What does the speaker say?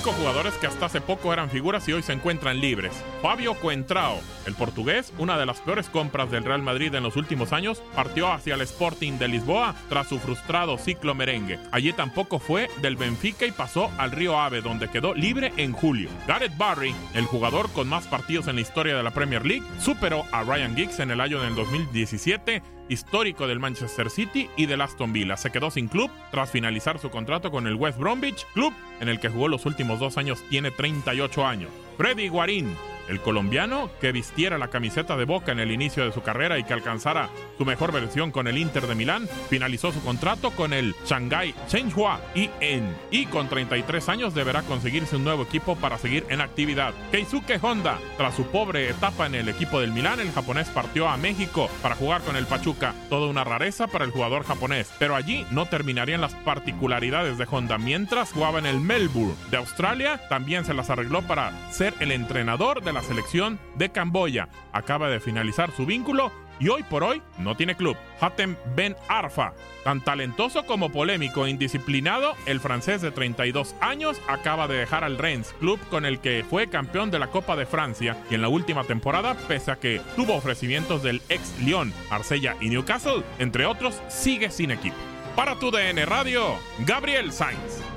Cinco jugadores que hasta hace poco eran figuras y hoy se encuentran libres. Fabio Coentrao, el portugués, una de las peores compras del Real Madrid en los últimos años, partió hacia el Sporting de Lisboa tras su frustrado ciclo merengue. Allí tampoco fue del Benfica y pasó al Río Ave, donde quedó libre en julio. Gareth Barry, el jugador con más partidos en la historia de la Premier League, superó a Ryan Giggs en el año del 2017 histórico del Manchester City y del Aston Villa. Se quedó sin club tras finalizar su contrato con el West Bromwich, club en el que jugó los últimos dos años, tiene 38 años. Freddy Guarín el colombiano, que vistiera la camiseta de Boca en el inicio de su carrera y que alcanzara su mejor versión con el Inter de Milán, finalizó su contrato con el Shanghai Shenhua en y con 33 años deberá conseguirse un nuevo equipo para seguir en actividad. Keisuke Honda, tras su pobre etapa en el equipo del Milán, el japonés partió a México para jugar con el Pachuca, toda una rareza para el jugador japonés, pero allí no terminarían las particularidades de Honda. Mientras jugaba en el Melbourne de Australia, también se las arregló para ser el entrenador de la selección de Camboya. Acaba de finalizar su vínculo y hoy por hoy no tiene club. Hatem Ben Arfa, tan talentoso como polémico e indisciplinado, el francés de 32 años acaba de dejar al Rennes, club con el que fue campeón de la Copa de Francia y en la última temporada, pese a que tuvo ofrecimientos del ex Lyon, Marsella y Newcastle, entre otros, sigue sin equipo. Para tu DN Radio, Gabriel Sainz.